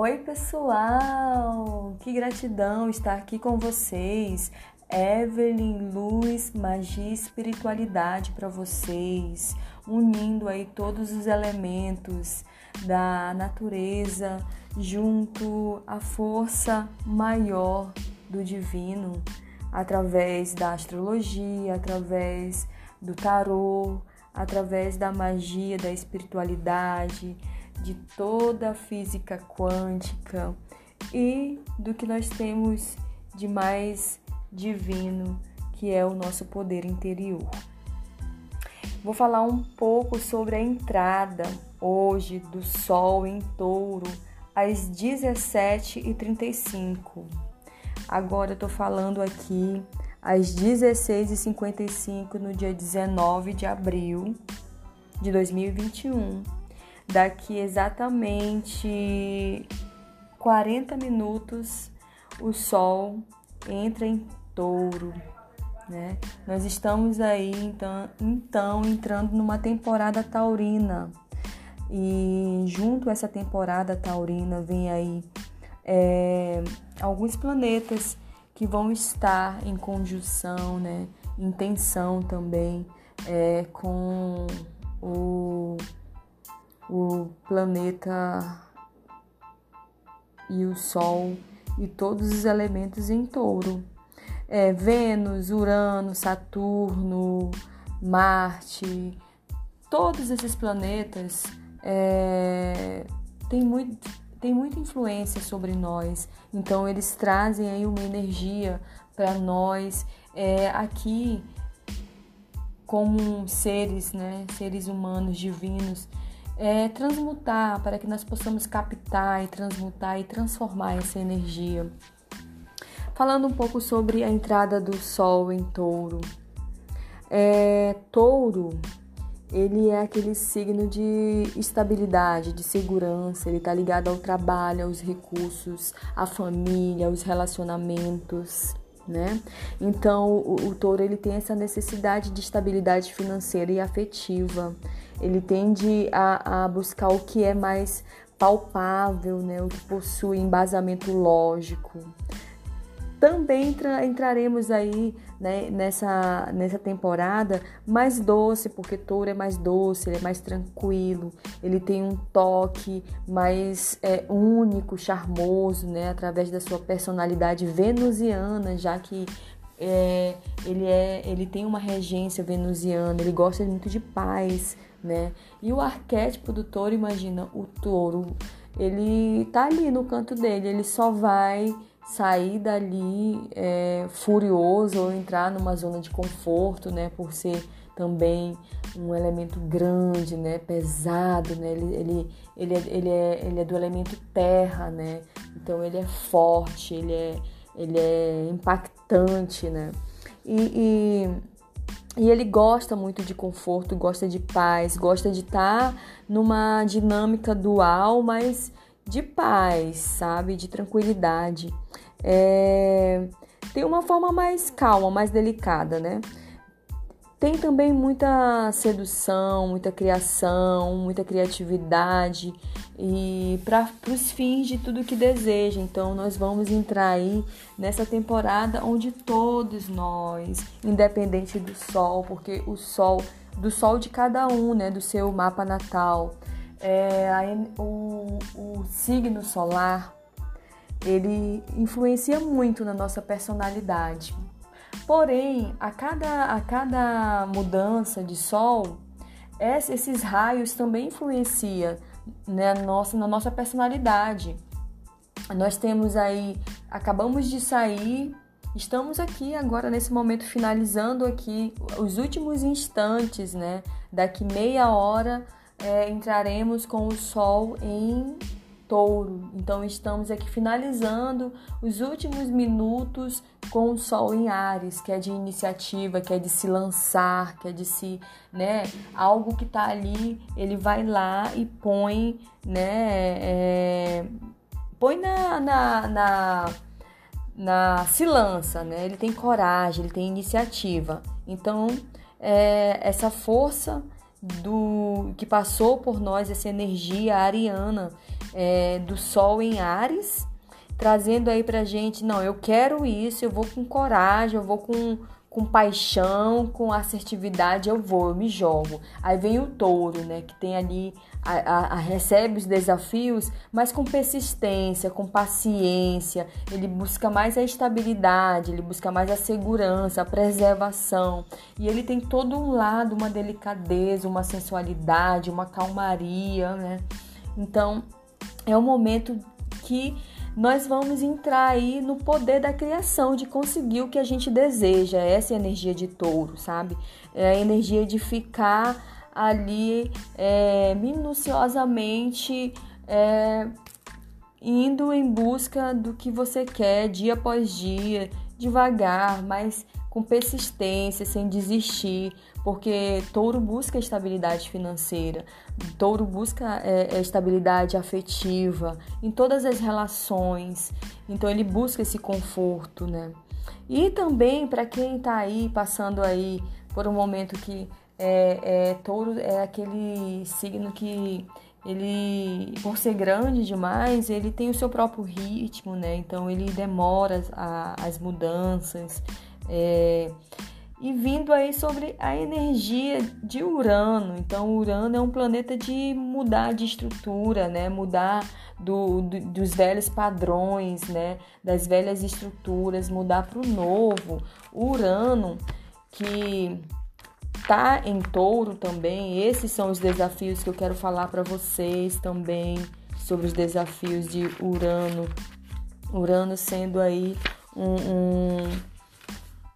Oi, pessoal! Que gratidão estar aqui com vocês. Evelyn, luz, magia e espiritualidade para vocês, unindo aí todos os elementos da natureza junto à força maior do divino, através da astrologia, através do tarô, através da magia da espiritualidade, de toda a física quântica e do que nós temos de mais divino, que é o nosso poder interior. Vou falar um pouco sobre a entrada hoje do Sol em Touro às 17h35. Agora eu tô falando aqui às 16h55 no dia 19 de abril de 2021. Daqui exatamente 40 minutos o Sol entra em touro. Né? Nós estamos aí então, então entrando numa temporada taurina e junto a essa temporada taurina vem aí é, alguns planetas que vão estar em conjunção, né, em tensão também é, com o, o planeta e o Sol e todos os elementos em touro. É, Vênus, Urano, Saturno, Marte, todos esses planetas é, têm, muito, têm muita influência sobre nós. Então eles trazem aí uma energia para nós é, aqui como seres, né, seres humanos divinos é, transmutar, para que nós possamos captar e transmutar e transformar essa energia. Falando um pouco sobre a entrada do Sol em Touro. É, touro, ele é aquele signo de estabilidade, de segurança, ele está ligado ao trabalho, aos recursos, à família, aos relacionamentos né? Então, o, o touro ele tem essa necessidade de estabilidade financeira e afetiva. Ele tende a, a buscar o que é mais palpável, né? O que possui embasamento lógico. Também entra, entraremos aí né, nessa, nessa temporada mais doce, porque touro é mais doce, ele é mais tranquilo, ele tem um toque mais é, único, charmoso, né, através da sua personalidade venusiana, já que é, ele, é, ele tem uma regência venusiana, ele gosta muito de paz, né? E o arquétipo do touro, imagina, o touro, ele tá ali no canto dele, ele só vai sair dali é, furioso ou entrar numa zona de conforto, né? Por ser também um elemento grande, né? Pesado, né? Ele, ele, ele, é, ele, é, ele é do elemento terra, né? Então ele é forte, ele é, ele é impactante, né? E, e, e ele gosta muito de conforto, gosta de paz, gosta de estar tá numa dinâmica dual, mas de paz, sabe? De tranquilidade. É... Tem uma forma mais calma, mais delicada, né? Tem também muita sedução, muita criação, muita criatividade e para os fins de tudo que deseja. Então, nós vamos entrar aí nessa temporada onde todos nós, independente do sol, porque o sol, do sol de cada um, né, do seu mapa natal, é, o, o signo solar, ele influencia muito na nossa personalidade. Porém, a cada, a cada mudança de sol, esses raios também influenciam né, na, nossa, na nossa personalidade. Nós temos aí, acabamos de sair, estamos aqui agora nesse momento finalizando aqui os últimos instantes, né? Daqui meia hora é, entraremos com o Sol em Touro. Então estamos aqui finalizando os últimos minutos com o Sol em Ares, que é de iniciativa, que é de se lançar, que é de se, né, algo que está ali, ele vai lá e põe, né, é, põe na, na, na, na se lança, né? Ele tem coragem, ele tem iniciativa. Então é, essa força do que passou por nós essa energia ariana é, do Sol em Ares, trazendo aí pra gente, não, eu quero isso, eu vou com coragem, eu vou com com paixão, com assertividade, eu vou, eu me jogo. Aí vem o touro, né, que tem ali, a, a, a, recebe os desafios, mas com persistência, com paciência. Ele busca mais a estabilidade, ele busca mais a segurança, a preservação. E ele tem todo um lado, uma delicadeza, uma sensualidade, uma calmaria, né? Então, é um momento que nós vamos entrar aí no poder da criação, de conseguir o que a gente deseja. Essa é a energia de touro, sabe? É a energia de ficar ali é, minuciosamente é, indo em busca do que você quer dia após dia, devagar, mas com persistência, sem desistir, porque touro busca estabilidade financeira, touro busca é, é, estabilidade afetiva em todas as relações, então ele busca esse conforto, né? E também para quem está aí passando aí por um momento que é, é, touro é aquele signo que ele, por ser grande demais, ele tem o seu próprio ritmo, né? Então ele demora a, as mudanças. É, e vindo aí sobre a energia de Urano. Então, Urano é um planeta de mudar de estrutura, né? Mudar do, do dos velhos padrões, né? Das velhas estruturas, mudar para o novo. Urano, que tá em touro também, esses são os desafios que eu quero falar para vocês também sobre os desafios de Urano. Urano sendo aí um, um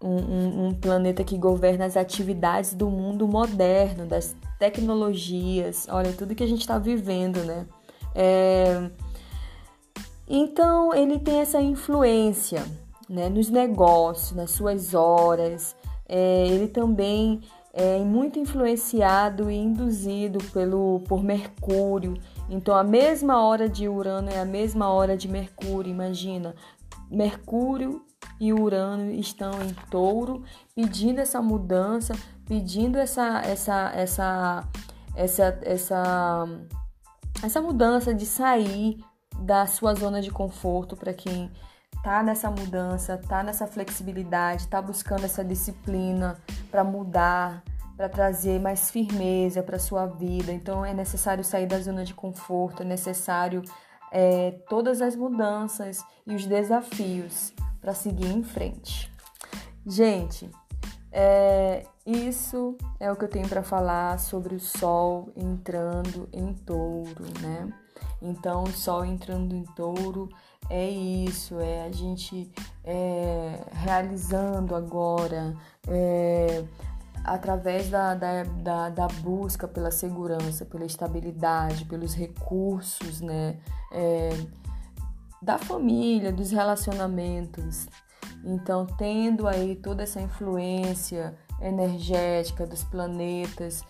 um, um, planeta que governa as atividades do mundo moderno, das tecnologias, olha, tudo que a gente está vivendo, né? É... Então, ele tem essa influência né, nos negócios, nas suas horas. É, ele também é muito influenciado e induzido pelo, por Mercúrio. Então, a mesma hora de Urano é a mesma hora de Mercúrio, imagina. Mercúrio e Urano estão em touro, pedindo essa mudança, pedindo essa, essa, essa, essa, essa, essa mudança de sair da sua zona de conforto para quem tá nessa mudança, tá nessa flexibilidade, tá buscando essa disciplina para mudar, para trazer mais firmeza para sua vida. Então é necessário sair da zona de conforto, é necessário é, todas as mudanças e os desafios para seguir em frente. Gente, é, isso é o que eu tenho para falar sobre o Sol entrando em touro, né? Então, o Sol entrando em touro é isso, é a gente é, realizando agora, é, através da, da, da, da, busca pela segurança, pela estabilidade, pelos recursos, né? Da família, dos relacionamentos. Então, tendo aí toda essa influência energética dos planetas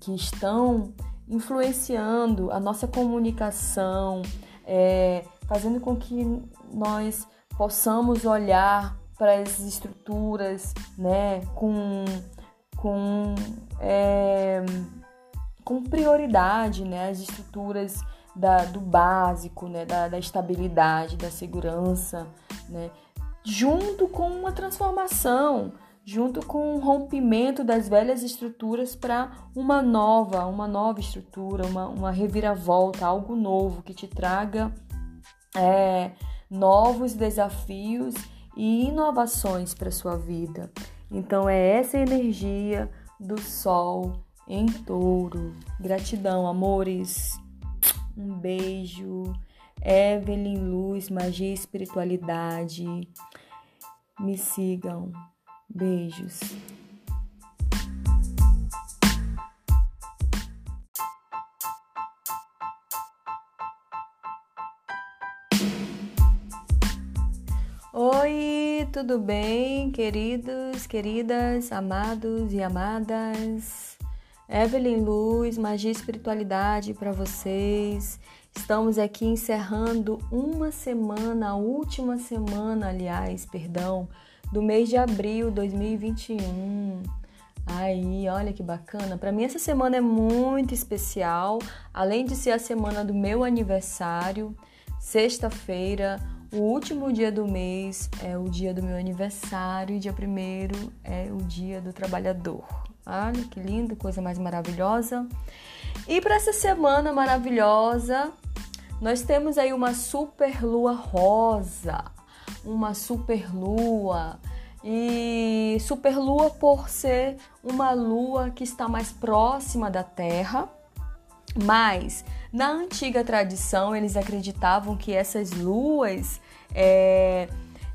que estão influenciando a nossa comunicação, é, fazendo com que nós possamos olhar para as estruturas né, com, com, é, com prioridade, né, as estruturas da, do básico, né, da, da estabilidade, da segurança, né, junto com uma transformação, junto com um rompimento das velhas estruturas para uma nova, uma nova estrutura, uma, uma reviravolta, algo novo que te traga é, novos desafios e inovações para sua vida. Então é essa energia do sol em touro. Gratidão, amores. Um beijo. Evelyn Luz, Magia e Espiritualidade. Me sigam. Beijos. Oi, tudo bem, queridos, queridas, amados e amadas? Evelyn Luz, Magia e Espiritualidade para vocês. Estamos aqui encerrando uma semana, a última semana, aliás, perdão, do mês de abril de 2021. Aí, olha que bacana. Para mim essa semana é muito especial, além de ser a semana do meu aniversário, sexta-feira, o último dia do mês é o dia do meu aniversário e dia primeiro é o dia do trabalhador. Olha que lindo, coisa mais maravilhosa. E para essa semana maravilhosa, nós temos aí uma super lua rosa, uma super lua e superlua por ser uma lua que está mais próxima da Terra, mas na antiga tradição eles acreditavam que essas luas é,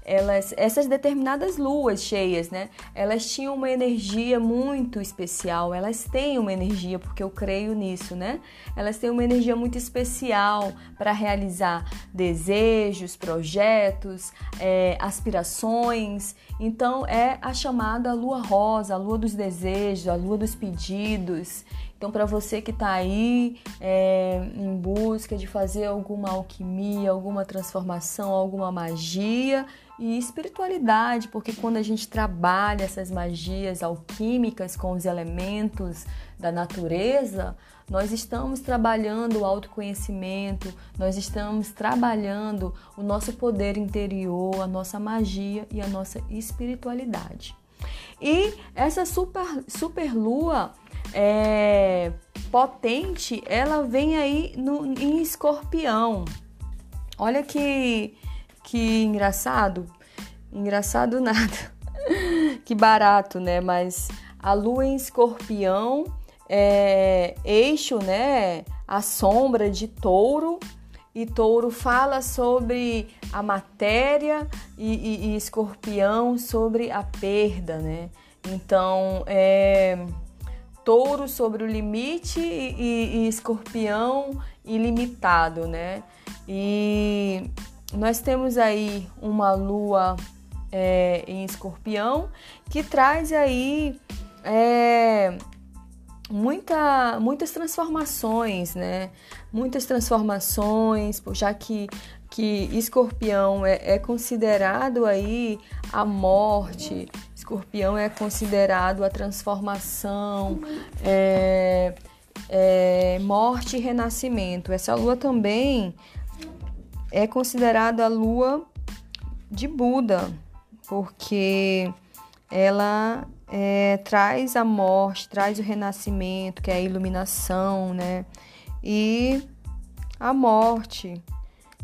elas, essas determinadas luas cheias, né? Elas tinham uma energia muito especial. Elas têm uma energia, porque eu creio nisso, né? Elas têm uma energia muito especial para realizar desejos, projetos, é, aspirações. Então é a chamada lua rosa, a lua dos desejos, a lua dos pedidos. Então, para você que está aí é, em busca de fazer alguma alquimia, alguma transformação, alguma magia, e espiritualidade, porque quando a gente trabalha essas magias alquímicas com os elementos da natureza, nós estamos trabalhando o autoconhecimento, nós estamos trabalhando o nosso poder interior, a nossa magia e a nossa espiritualidade. E essa super, super lua é, potente, ela vem aí no, em escorpião. Olha que que engraçado, engraçado nada, que barato, né? Mas a lua em escorpião é eixo, né? A sombra de touro e touro fala sobre a matéria e, e, e escorpião sobre a perda, né? Então, é, touro sobre o limite e, e escorpião ilimitado, né? E nós temos aí uma lua é, em escorpião que traz aí é, muita, muitas transformações, né? Muitas transformações, já que, que escorpião é, é considerado aí a morte, escorpião é considerado a transformação, é, é, morte e renascimento. Essa lua também é considerada a lua de Buda, porque ela é, traz a morte, traz o renascimento, que é a iluminação, né? E a morte.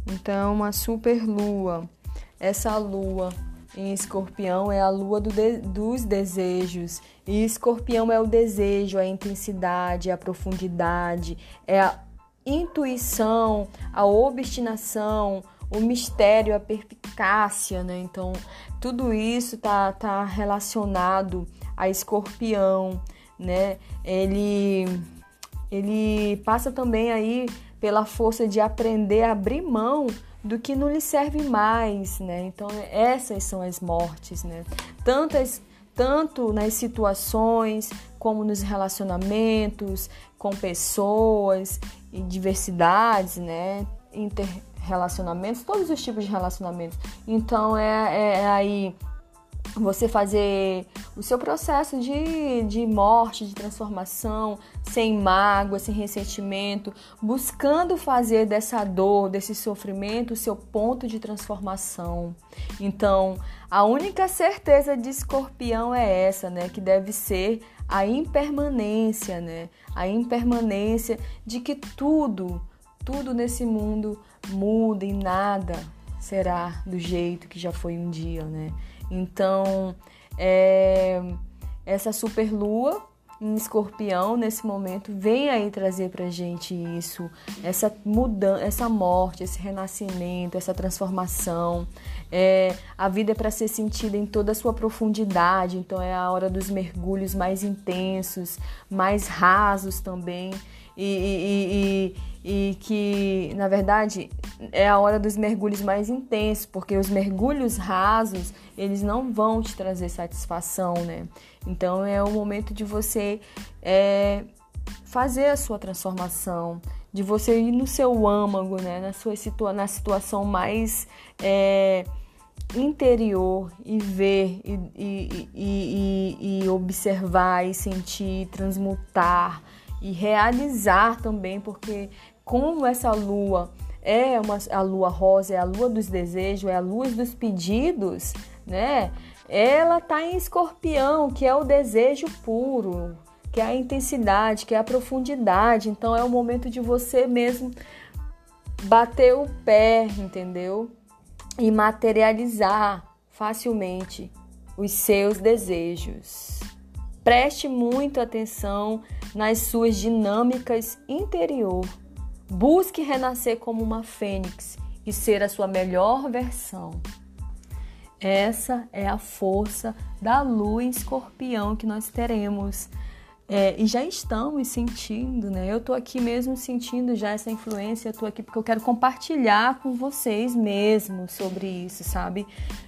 Então, uma super lua. Essa lua em escorpião é a lua do de, dos desejos. E escorpião é o desejo, a intensidade, a profundidade, é a intuição, a obstinação, o mistério, a perpicácia, né? Então, tudo isso tá, tá relacionado a escorpião, né? Ele, ele passa também aí pela força de aprender a abrir mão do que não lhe serve mais, né? Então, essas são as mortes, né? Tantas tanto nas situações como nos relacionamentos com pessoas e diversidades, né? Interrelacionamentos, todos os tipos de relacionamentos. Então é, é, é aí você fazer o seu processo de, de morte, de transformação, sem mágoa, sem ressentimento, buscando fazer dessa dor, desse sofrimento, o seu ponto de transformação. Então, a única certeza de escorpião é essa, né? Que deve ser a impermanência, né? A impermanência de que tudo, tudo nesse mundo muda e nada será do jeito que já foi um dia, né? Então, é, essa superlua em escorpião nesse momento vem aí trazer pra gente isso, essa mudança, essa morte, esse renascimento, essa transformação. É, a vida é para ser sentida em toda a sua profundidade, então é a hora dos mergulhos mais intensos, mais rasos também. e, e, e e que, na verdade, é a hora dos mergulhos mais intensos, porque os mergulhos rasos, eles não vão te trazer satisfação, né? Então é o momento de você é, fazer a sua transformação, de você ir no seu âmago, né? Na sua situa na situação mais é, interior e ver e, e, e, e, observar e sentir, transmutar e realizar também, porque como essa lua é uma, a lua rosa, é a lua dos desejos, é a luz dos pedidos, né? Ela tá em escorpião, que é o desejo puro, que é a intensidade, que é a profundidade. Então é o momento de você mesmo bater o pé, entendeu? E materializar facilmente os seus desejos. Preste muita atenção nas suas dinâmicas interior. Busque renascer como uma fênix e ser a sua melhor versão. Essa é a força da lua escorpião que nós teremos é, e já estamos sentindo, né? Eu tô aqui mesmo sentindo já essa influência, eu tô aqui porque eu quero compartilhar com vocês mesmo sobre isso, sabe?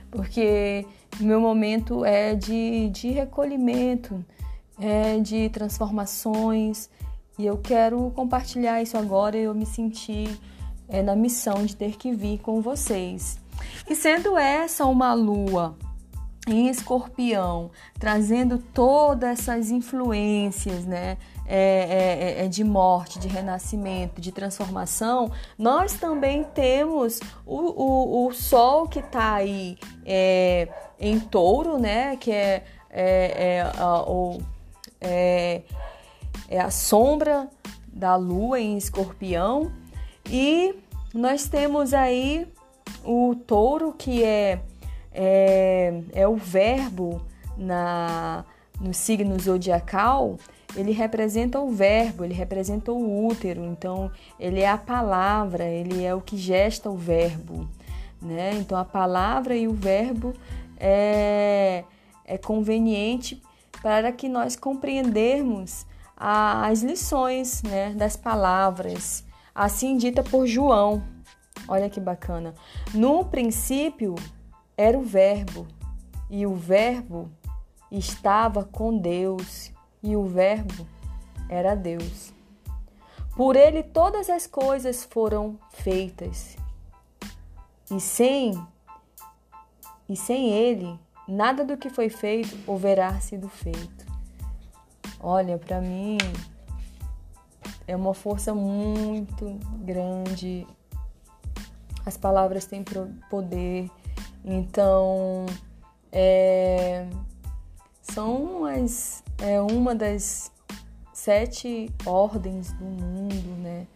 Porque meu momento é de, de recolhimento, é de transformações, e eu quero compartilhar isso agora. Eu me senti é, na missão de ter que vir com vocês. E sendo essa uma lua em escorpião, trazendo todas essas influências, né? É, é, é, é, de morte, de renascimento, de transformação, nós também temos o, o, o Sol que está aí é, em touro, né? Que é, é, é, o, é a sombra da Lua em escorpião. E nós temos aí o touro que é é, é o verbo na, no signo zodiacal, ele representa o verbo, ele representa o útero, então ele é a palavra, ele é o que gesta o verbo, né? Então a palavra e o verbo é, é conveniente para que nós compreendermos as lições né, das palavras, assim dita por João. Olha que bacana. No princípio era o Verbo, e o Verbo estava com Deus, e o Verbo era Deus. Por ele todas as coisas foram feitas, e sem e sem ele nada do que foi feito houverá sido feito. Olha, para mim é uma força muito grande. As palavras têm poder então, é, são as, é uma das sete ordens do mundo, né?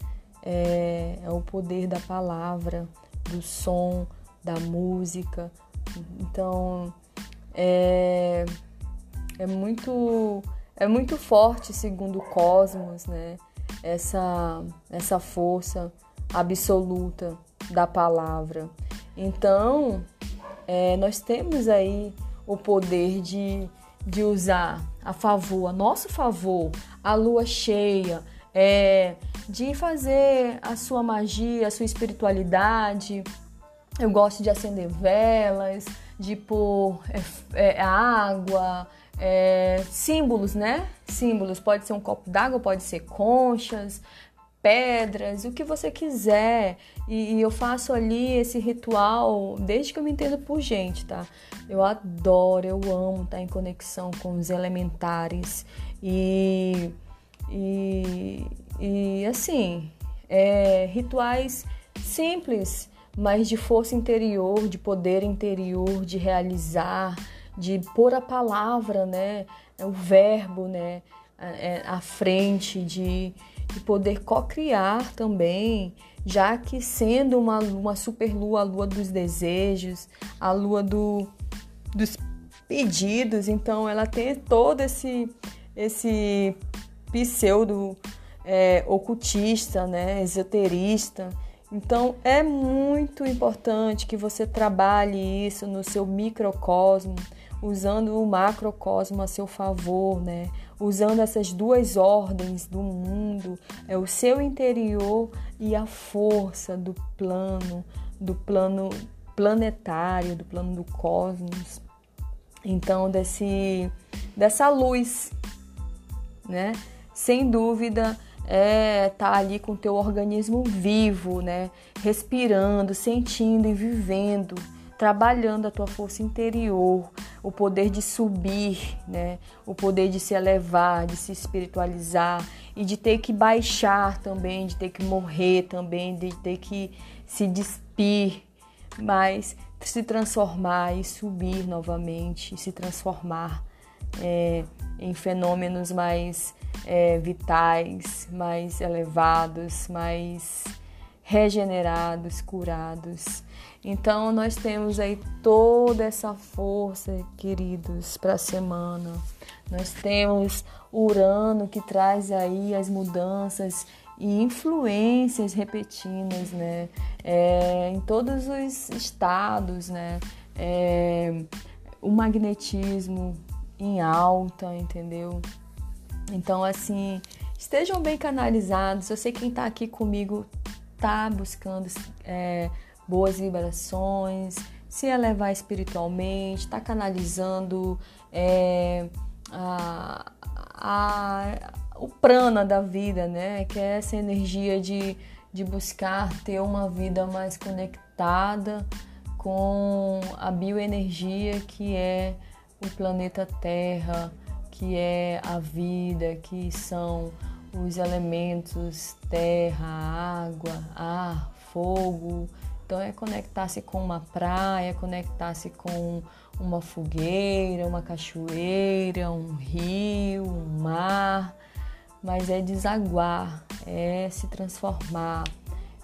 É, é o poder da palavra, do som, da música. Então, é, é muito é muito forte segundo o cosmos, né? Essa essa força absoluta da palavra. Então, é, nós temos aí o poder de, de usar a favor, a nosso favor, a lua cheia, é, de fazer a sua magia, a sua espiritualidade. Eu gosto de acender velas, de pôr é, é, água, é, símbolos, né? Símbolos, pode ser um copo d'água, pode ser conchas, pedras, o que você quiser. E, e, eu faço ali esse ritual desde que eu me entendo por gente, tá? Eu adoro, eu amo estar em conexão com os elementares. E, e, e assim, é, rituais simples, mas de força interior, de poder interior, de realizar, de pôr a palavra, né? O verbo, né? À frente, de e poder co-criar também, já que sendo uma, uma super lua, a lua dos desejos, a lua do, dos pedidos, então ela tem todo esse, esse pseudo é, ocultista, né, esoterista. Então é muito importante que você trabalhe isso no seu microcosmo, usando o macrocosmo a seu favor, né? Usando essas duas ordens do mundo, é o seu interior e a força do plano, do plano planetário, do plano do cosmos. Então, desse, dessa luz, né? Sem dúvida, é tá ali com o teu organismo vivo, né? Respirando, sentindo e vivendo trabalhando a tua força interior, o poder de subir, né? O poder de se elevar, de se espiritualizar e de ter que baixar também, de ter que morrer também, de ter que se despir, mas se transformar e subir novamente, se transformar é, em fenômenos mais é, vitais, mais elevados, mais regenerados, curados. Então nós temos aí toda essa força, queridos, para a semana. Nós temos Urano que traz aí as mudanças e influências repetidas, né? É, em todos os estados, né? É, o magnetismo em alta, entendeu? Então, assim, estejam bem canalizados. Eu sei que quem está aqui comigo tá buscando é, boas vibrações, se elevar espiritualmente, está canalizando é, a, a, o prana da vida, né? Que é essa energia de, de buscar ter uma vida mais conectada com a bioenergia que é o planeta Terra, que é a vida, que são os elementos terra, água, ar, fogo. Então é conectar-se com uma praia, conectar-se com uma fogueira, uma cachoeira, um rio, um mar, mas é desaguar, é se transformar,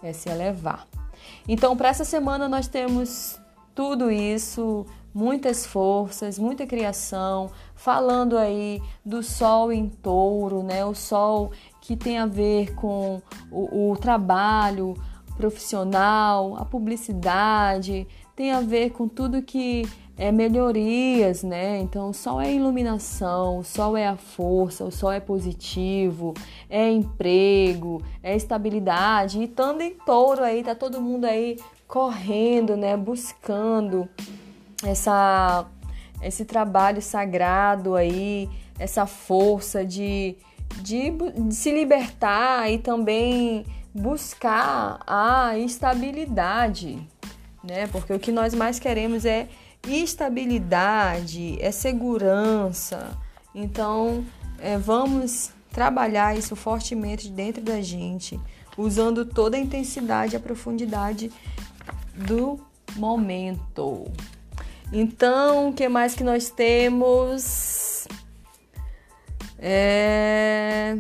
é se elevar. Então, para essa semana nós temos tudo isso muitas forças, muita criação, falando aí do sol em touro, né? O sol que tem a ver com o, o trabalho profissional, a publicidade, tem a ver com tudo que é melhorias, né? Então, o sol é iluminação, o sol é a força, o sol é positivo, é emprego, é estabilidade. E estando em touro aí, tá todo mundo aí correndo, né? Buscando essa, esse trabalho sagrado aí, essa força de, de, de se libertar e também buscar a estabilidade, né? Porque o que nós mais queremos é estabilidade, é segurança. Então, é, vamos trabalhar isso fortemente dentro da gente, usando toda a intensidade e a profundidade do momento. Então, o que mais que nós temos? É...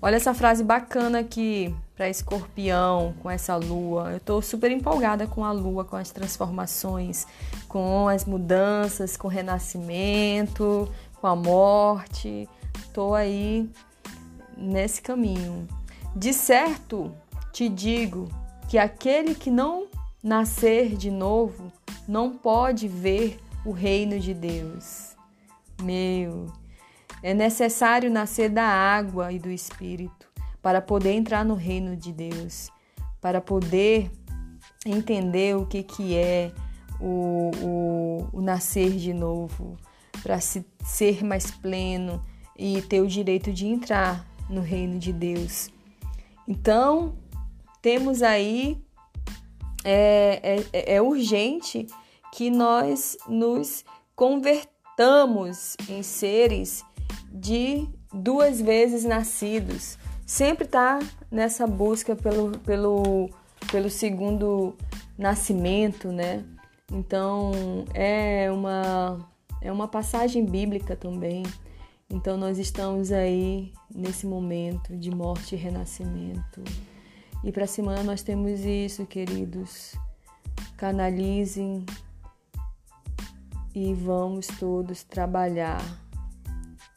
Olha essa frase bacana aqui para escorpião com essa lua. Eu estou super empolgada com a lua, com as transformações, com as mudanças, com o renascimento, com a morte. Estou aí nesse caminho. De certo, te digo que aquele que não nascer de novo não pode ver o reino de Deus. Meu, é necessário nascer da água e do Espírito para poder entrar no reino de Deus, para poder entender o que, que é o, o, o nascer de novo, para se, ser mais pleno e ter o direito de entrar no reino de Deus. Então, temos aí é, é, é urgente que nós nos convertamos em seres de duas vezes nascidos. Sempre está nessa busca pelo, pelo, pelo segundo nascimento, né? Então é uma, é uma passagem bíblica também. Então nós estamos aí nesse momento de morte e renascimento. E para a semana nós temos isso, queridos. Canalizem e vamos todos trabalhar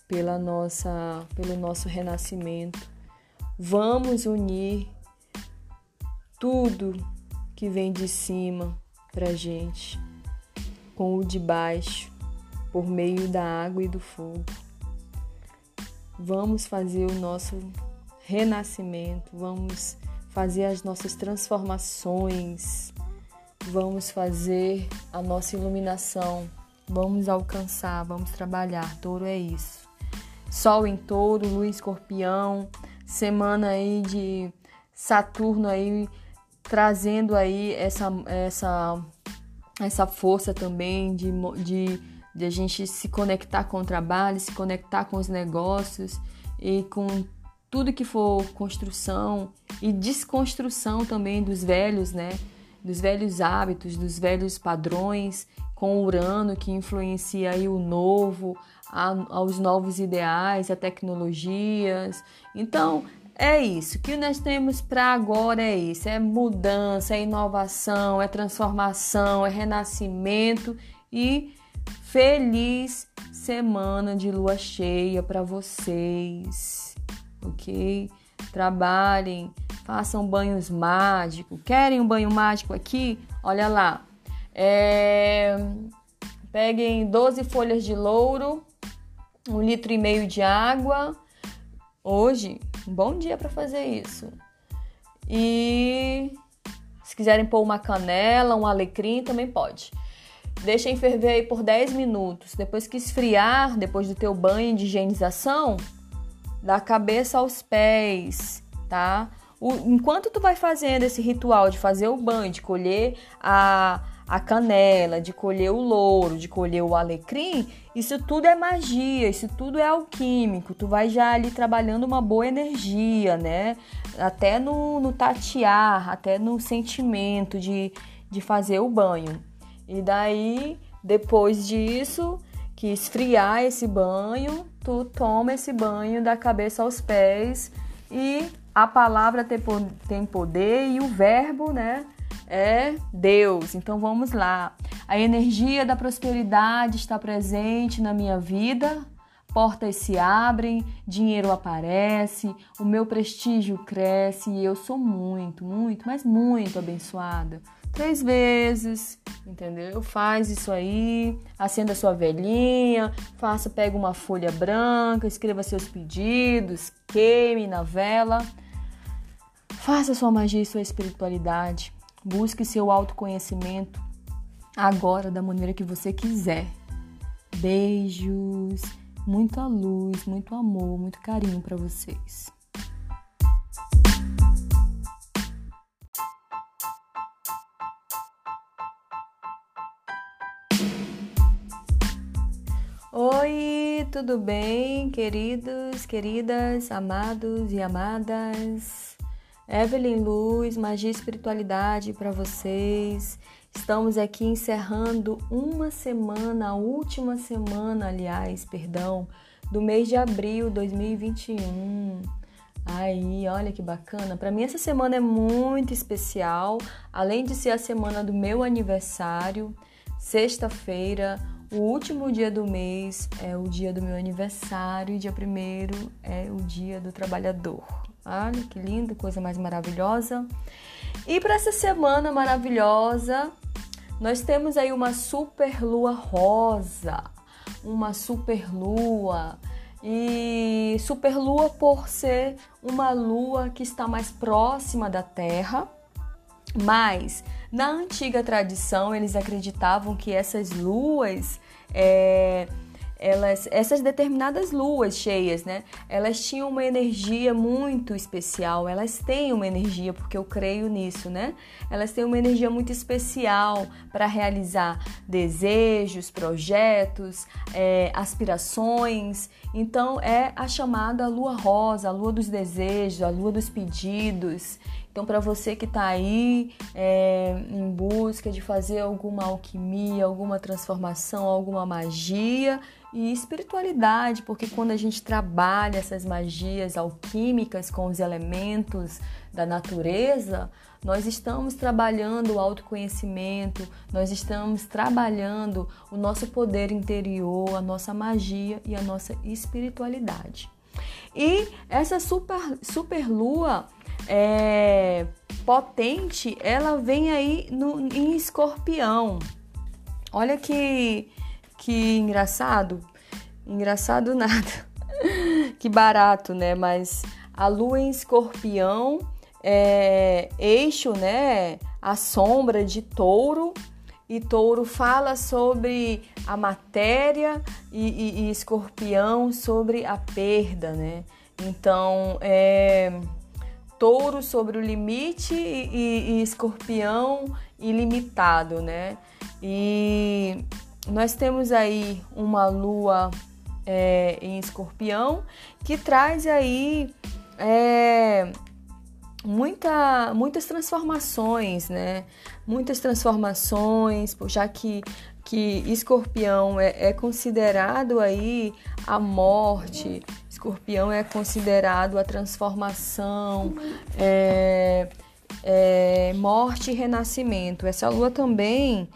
pela nossa, pelo nosso renascimento. Vamos unir tudo que vem de cima para gente com o de baixo por meio da água e do fogo. Vamos fazer o nosso renascimento, vamos fazer as nossas transformações, vamos fazer a nossa iluminação, vamos alcançar, vamos trabalhar. Touro é isso. Sol em touro, lua em escorpião, semana aí de Saturno aí trazendo aí essa, essa essa força também de, de, de a gente se conectar com o trabalho, se conectar com os negócios e com tudo que for construção e desconstrução também dos velhos, né? Dos velhos hábitos, dos velhos padrões, com Urano que influencia aí o novo, a, aos novos ideais, a tecnologias. Então, é isso. O que nós temos para agora é isso: é mudança, é inovação, é transformação, é renascimento e feliz semana de lua cheia para vocês, ok? Trabalhem, façam banhos mágicos. Querem um banho mágico aqui? Olha lá. É... Peguem 12 folhas de louro, um litro e meio de água. Hoje, um bom dia para fazer isso. E se quiserem pôr uma canela, um alecrim, também pode. Deixem ferver aí por 10 minutos. Depois que esfriar, depois do teu banho de higienização, da cabeça aos pés, tá? O, enquanto tu vai fazendo esse ritual de fazer o banho, de colher a a canela, de colher o louro, de colher o alecrim, isso tudo é magia, isso tudo é alquímico. Tu vai já ali trabalhando uma boa energia, né? Até no, no tatear, até no sentimento de, de fazer o banho. E daí, depois disso, que esfriar esse banho, tu toma esse banho da cabeça aos pés e a palavra tem poder e o verbo, né? é Deus. Então vamos lá. A energia da prosperidade está presente na minha vida. Portas se abrem, dinheiro aparece, o meu prestígio cresce e eu sou muito, muito, mas muito abençoada. Três vezes, entendeu? Faz isso aí, acenda sua velhinha, faça, pega uma folha branca, escreva seus pedidos, queime na vela. Faça sua magia e sua espiritualidade. Busque seu autoconhecimento agora da maneira que você quiser. Beijos, muita luz, muito amor, muito carinho para vocês. Oi, tudo bem, queridos, queridas, amados e amadas? Evelyn Luz, Magia e Espiritualidade para vocês. Estamos aqui encerrando uma semana, a última semana, aliás, perdão, do mês de abril de 2021. Aí, olha que bacana. Para mim essa semana é muito especial, além de ser a semana do meu aniversário, sexta-feira, o último dia do mês é o dia do meu aniversário e dia primeiro é o dia do trabalhador. Olha que linda, coisa mais maravilhosa. E para essa semana maravilhosa, nós temos aí uma super lua rosa, uma super lua. E super lua por ser uma lua que está mais próxima da Terra, mas na antiga tradição eles acreditavam que essas luas é, elas, essas determinadas luas cheias, né? Elas tinham uma energia muito especial. Elas têm uma energia, porque eu creio nisso, né? Elas têm uma energia muito especial para realizar desejos, projetos, é, aspirações. Então é a chamada lua rosa, a lua dos desejos, a lua dos pedidos. Então, para você que está aí é, em busca de fazer alguma alquimia, alguma transformação, alguma magia, e espiritualidade, porque quando a gente trabalha essas magias alquímicas com os elementos da natureza, nós estamos trabalhando o autoconhecimento, nós estamos trabalhando o nosso poder interior, a nossa magia e a nossa espiritualidade. E essa super, super lua é, potente, ela vem aí no, em escorpião. Olha que que engraçado, engraçado nada, que barato, né? Mas a lua em escorpião é eixo, né? A sombra de touro e touro fala sobre a matéria e, e, e escorpião sobre a perda, né? Então, é, touro sobre o limite e, e, e escorpião ilimitado, né? E nós temos aí uma lua é, em escorpião que traz aí é, muita, muitas transformações, né? Muitas transformações, já que, que escorpião é, é considerado aí a morte, escorpião é considerado a transformação, é, é, morte e renascimento. Essa lua também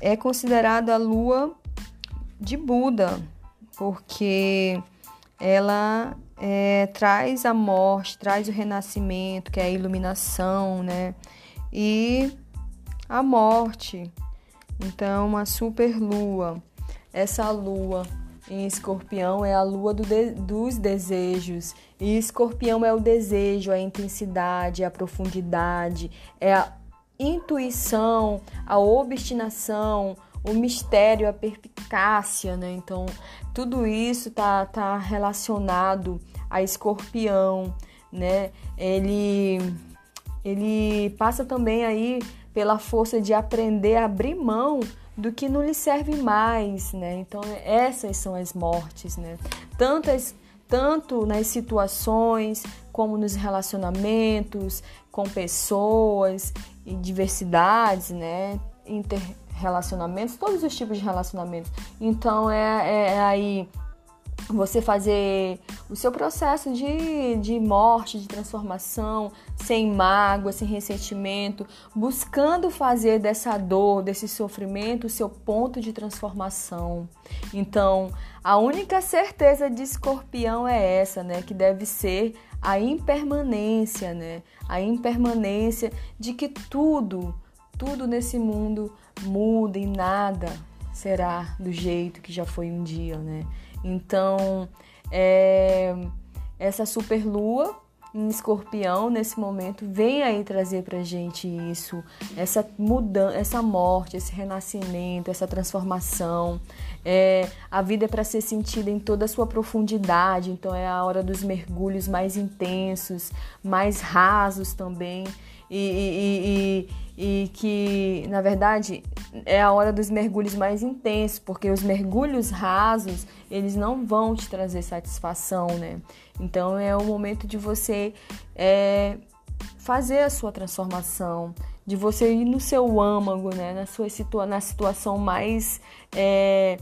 é considerada a lua de Buda, porque ela é, traz a morte, traz o renascimento, que é a iluminação, né? E a morte. Então, uma super lua. Essa lua em escorpião é a lua do de, dos desejos. E escorpião é o desejo, a intensidade, a profundidade, é a intuição, a obstinação, o mistério, a perpicácia, né? Então, tudo isso tá, tá relacionado a escorpião, né? Ele, ele passa também aí pela força de aprender a abrir mão do que não lhe serve mais, né? Então, essas são as mortes, né? Tantas tanto nas situações como nos relacionamentos com pessoas e diversidades, né? Interrelacionamentos, todos os tipos de relacionamentos. Então é, é, é aí você fazer o seu processo de, de morte, de transformação, sem mágoa, sem ressentimento, buscando fazer dessa dor, desse sofrimento, o seu ponto de transformação. Então, a única certeza de escorpião é essa, né? Que deve ser a impermanência, né? A impermanência de que tudo, tudo nesse mundo muda e nada será do jeito que já foi um dia, né? Então, é, essa superlua em escorpião nesse momento vem aí trazer pra gente isso, essa mudança, essa morte, esse renascimento, essa transformação. É, a vida é para ser sentida em toda a sua profundidade, então é a hora dos mergulhos mais intensos, mais rasos também. e, e, e e que, na verdade, é a hora dos mergulhos mais intensos, porque os mergulhos rasos, eles não vão te trazer satisfação, né? Então é o momento de você é, fazer a sua transformação, de você ir no seu âmago, né? Na sua situa na situação mais é,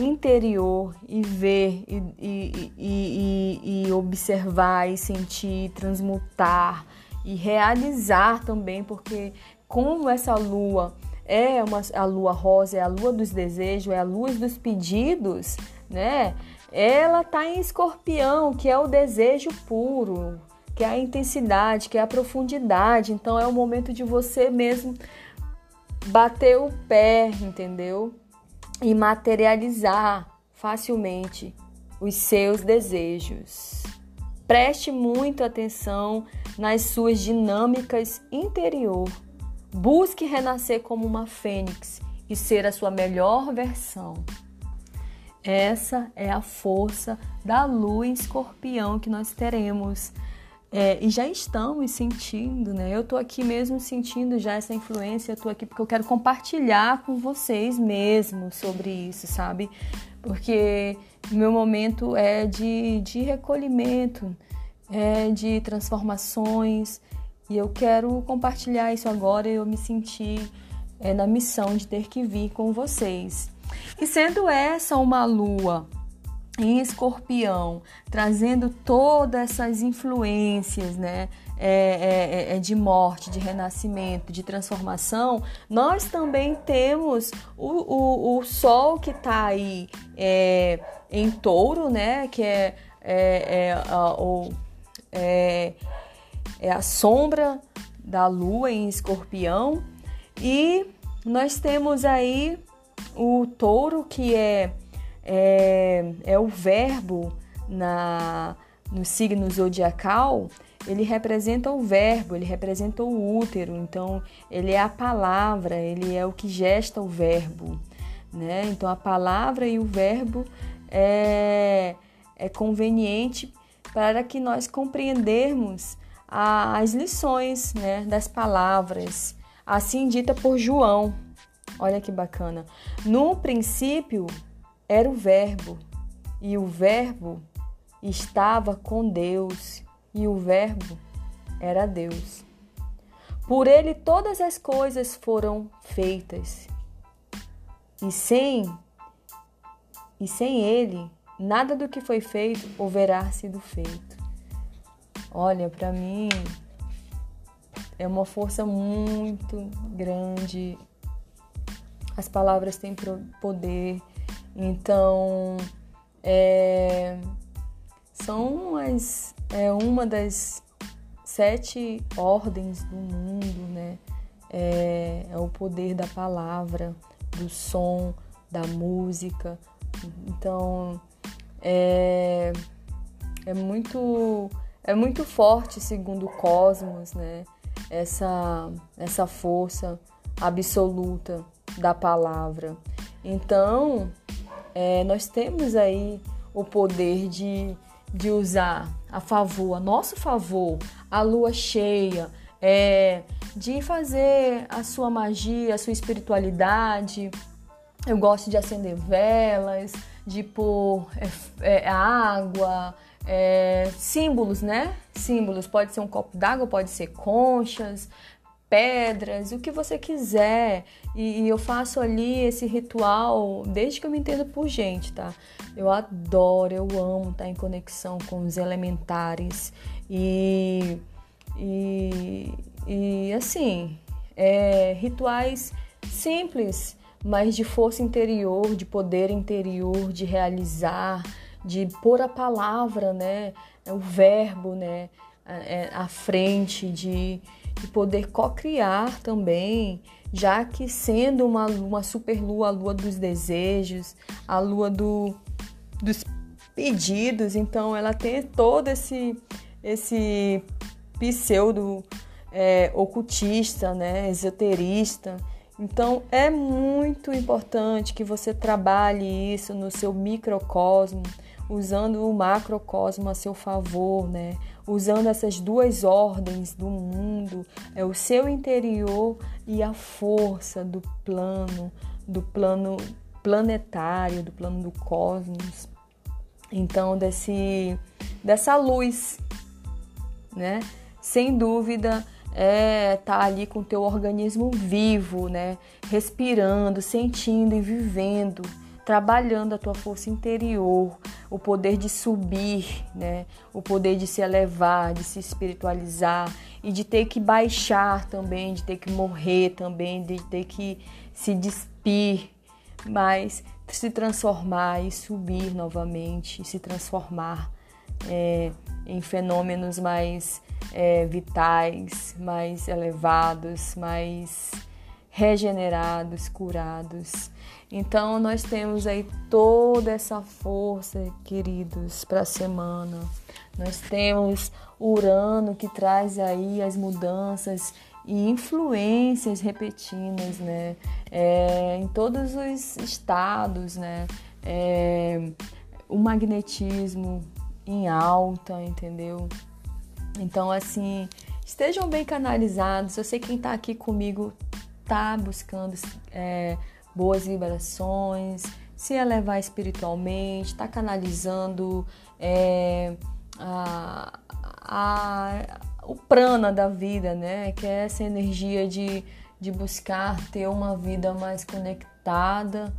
interior e ver e, e, e, e observar e sentir, transmutar e realizar também, porque como essa lua é uma, a lua rosa, é a lua dos desejos, é a luz dos pedidos, né? Ela tá em escorpião, que é o desejo puro, que é a intensidade, que é a profundidade. Então é o momento de você mesmo bater o pé, entendeu? E materializar facilmente os seus desejos. Preste muita atenção nas suas dinâmicas interior Busque renascer como uma fênix e ser a sua melhor versão. Essa é a força da lua em escorpião que nós teremos. É, e já estamos sentindo, né? Eu tô aqui mesmo sentindo já essa influência, eu tô aqui porque eu quero compartilhar com vocês mesmo sobre isso, sabe? Porque meu momento é de, de recolhimento, é de transformações, e eu quero compartilhar isso agora. Eu me senti é, na missão de ter que vir com vocês. E sendo essa uma lua em escorpião, trazendo todas essas influências, né? É, é, é, de morte, de renascimento, de transformação, nós também temos o, o, o Sol que está aí é, em touro, né? Que é, é, é o, é, a sombra da lua em escorpião. E nós temos aí o touro, que é, é, é o verbo na, no signo zodiacal. Ele representa o verbo, ele representa o útero, então ele é a palavra, ele é o que gesta o verbo. Né? Então a palavra e o verbo é, é conveniente para que nós compreendermos as lições né, das palavras, assim dita por João. Olha que bacana. No princípio era o Verbo, e o Verbo estava com Deus, e o Verbo era Deus. Por ele todas as coisas foram feitas, e sem e sem ele nada do que foi feito houverá sido feito. Olha, para mim é uma força muito grande. As palavras têm poder, então é, são as, é uma das sete ordens do mundo, né? É, é o poder da palavra, do som, da música. Então é, é muito é muito forte segundo o cosmos, né? Essa essa força absoluta da palavra. Então é, nós temos aí o poder de, de usar a favor, a nosso favor, a lua cheia, é, de fazer a sua magia, a sua espiritualidade. Eu gosto de acender velas, de pôr é, é, água, é, símbolos, né? Símbolos, pode ser um copo d'água, pode ser conchas, pedras, o que você quiser. E, e, eu faço ali esse ritual desde que eu me entendo por gente, tá? Eu adoro, eu amo estar em conexão com os elementares. E, e, e assim, é, rituais simples, mas de força interior, de poder interior, de realizar, de pôr a palavra, né? O verbo, né? À frente, de e poder co-criar também, já que sendo uma, uma super lua, a lua dos desejos, a lua do, dos pedidos, então ela tem todo esse, esse pseudo é, ocultista, né, esoterista. Então é muito importante que você trabalhe isso no seu microcosmo, usando o macrocosmo a seu favor, né? usando essas duas ordens do mundo, é o seu interior e a força do plano, do plano planetário, do plano do cosmos. Então, desse, dessa luz, né? Sem dúvida, é tá ali com o teu organismo vivo, né? Respirando, sentindo e vivendo trabalhando a tua força interior, o poder de subir, né? O poder de se elevar, de se espiritualizar e de ter que baixar também, de ter que morrer também, de ter que se despir, mas se transformar e subir novamente, se transformar é, em fenômenos mais é, vitais, mais elevados, mais regenerados, curados. Então nós temos aí toda essa força, queridos, para a semana. Nós temos Urano que traz aí as mudanças e influências repetidas, né? É, em todos os estados, né? É, o magnetismo em alta, entendeu? Então, assim, estejam bem canalizados. Eu sei quem está aqui comigo tá buscando é, boas vibrações, se elevar espiritualmente, está canalizando é, a, a, o prana da vida, né? Que é essa energia de, de buscar ter uma vida mais conectada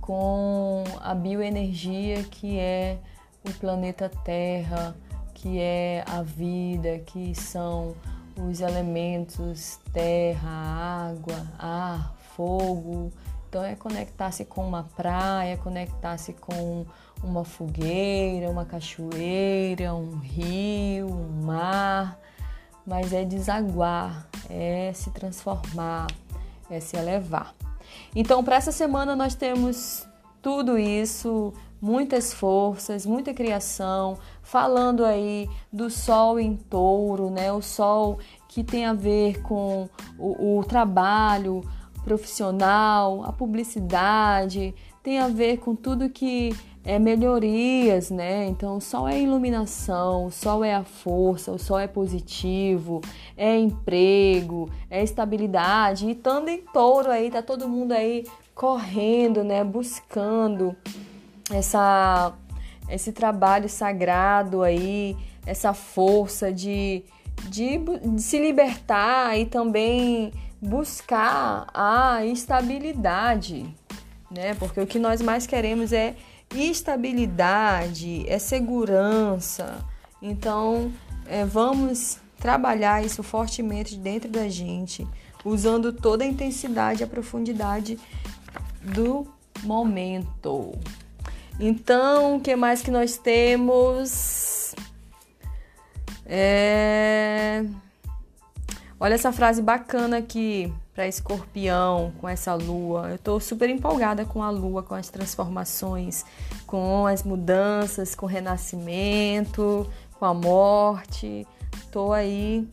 com a bioenergia que é o planeta Terra, que é a vida, que são os elementos terra, água, ar, fogo, então é conectar-se com uma praia, conectar-se com uma fogueira, uma cachoeira, um rio, um mar, mas é desaguar, é se transformar, é se elevar. Então, para essa semana nós temos tudo isso, muitas forças, muita criação, falando aí do sol em touro, né? O sol que tem a ver com o, o trabalho, profissional, a publicidade, tem a ver com tudo que é melhorias, né? Então, o sol é iluminação, o sol é a força, o sol é positivo, é emprego, é estabilidade. E estando em touro aí, tá todo mundo aí correndo, né? Buscando essa, esse trabalho sagrado aí, essa força de, de, de se libertar e também buscar a estabilidade, né? Porque o que nós mais queremos é estabilidade, é segurança. Então, é, vamos trabalhar isso fortemente dentro da gente, usando toda a intensidade e a profundidade do momento. Então, o que mais que nós temos? É... Olha essa frase bacana aqui para escorpião com essa lua. Eu estou super empolgada com a lua, com as transformações, com as mudanças, com o renascimento, com a morte. Estou aí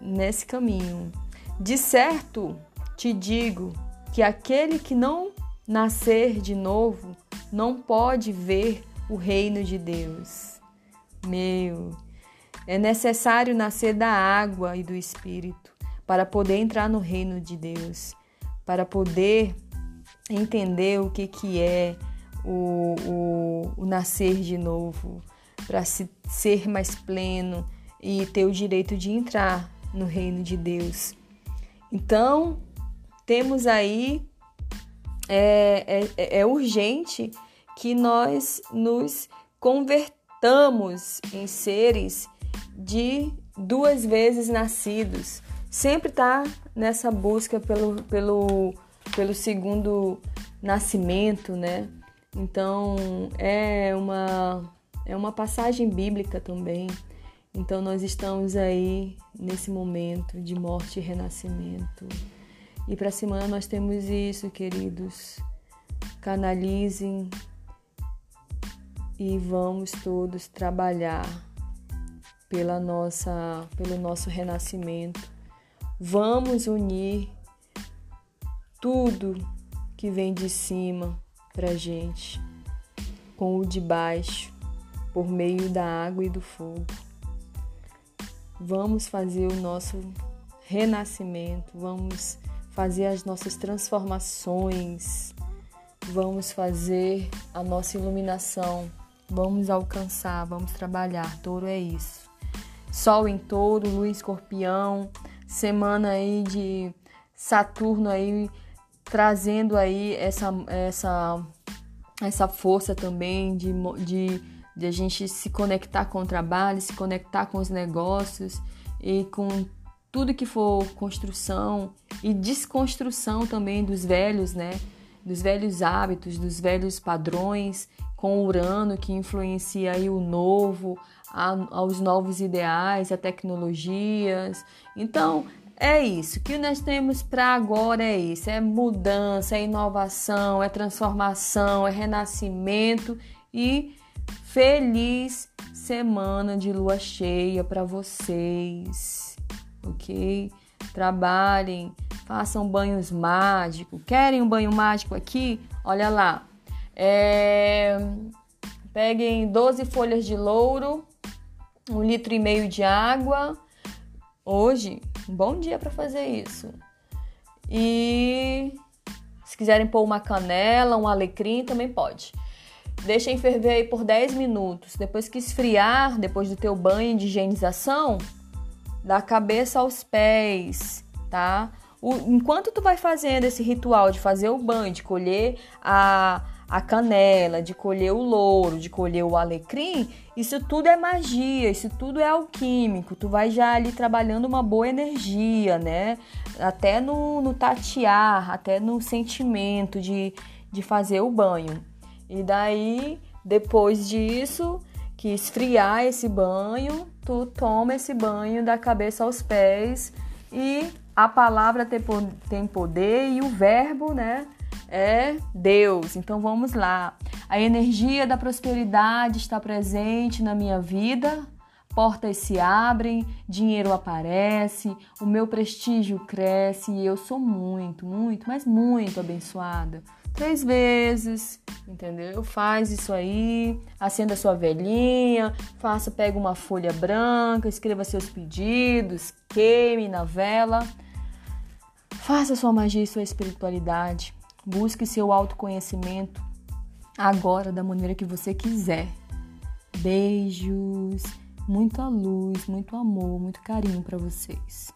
nesse caminho. De certo, te digo que aquele que não nascer de novo não pode ver o reino de Deus. Meu, é necessário nascer da água e do espírito para poder entrar no reino de Deus, para poder entender o que, que é o, o, o nascer de novo, para se, ser mais pleno e ter o direito de entrar no reino de Deus. Então, temos aí, é, é, é urgente que nós nos convertamos em seres de duas vezes nascidos. Sempre está nessa busca pelo, pelo, pelo segundo nascimento, né? Então é uma, é uma passagem bíblica também. Então nós estamos aí nesse momento de morte e renascimento. E para a semana nós temos isso, queridos. Canalizem e vamos todos trabalhar pela nossa, pelo nosso renascimento. Vamos unir tudo que vem de cima para gente com o de baixo por meio da água e do fogo. Vamos fazer o nosso renascimento, vamos fazer as nossas transformações, vamos fazer a nossa iluminação, vamos alcançar, vamos trabalhar. Touro é isso. Sol em touro, lua escorpião, semana aí de Saturno aí trazendo aí essa, essa, essa força também de, de, de a gente se conectar com o trabalho, se conectar com os negócios e com tudo que for construção e desconstrução também dos velhos, né? Dos velhos hábitos, dos velhos padrões, com Urano que influencia aí o novo, aos novos ideais, a tecnologias. Então, é isso. O que nós temos para agora é isso: é mudança, é inovação, é transformação, é renascimento e feliz semana de lua cheia para vocês, ok? Trabalhem, façam banhos mágicos. Querem um banho mágico aqui? Olha lá. É... Peguem 12 folhas de louro, um litro e meio de água. Hoje, um bom dia para fazer isso. E se quiserem pôr uma canela, um alecrim, também pode. Deixem ferver aí por 10 minutos. Depois que esfriar, depois do teu banho de higienização, da cabeça aos pés, tá? O, enquanto tu vai fazendo esse ritual de fazer o banho, de colher a, a canela, de colher o louro, de colher o alecrim, isso tudo é magia, isso tudo é alquímico. Tu vai já ali trabalhando uma boa energia, né? Até no, no tatear, até no sentimento de, de fazer o banho. E daí, depois disso, que esfriar esse banho, tu toma esse banho da cabeça aos pés e a palavra tem poder e o verbo, né? é Deus. Então vamos lá. A energia da prosperidade está presente na minha vida. Portas se abrem, dinheiro aparece, o meu prestígio cresce e eu sou muito, muito, mas muito abençoada. Três vezes, entendeu? Faz isso aí, acenda sua velhinha, faça, pega uma folha branca, escreva seus pedidos, queime na vela. Faça sua magia e sua espiritualidade. Busque seu autoconhecimento agora da maneira que você quiser. Beijos, muita luz, muito amor, muito carinho para vocês.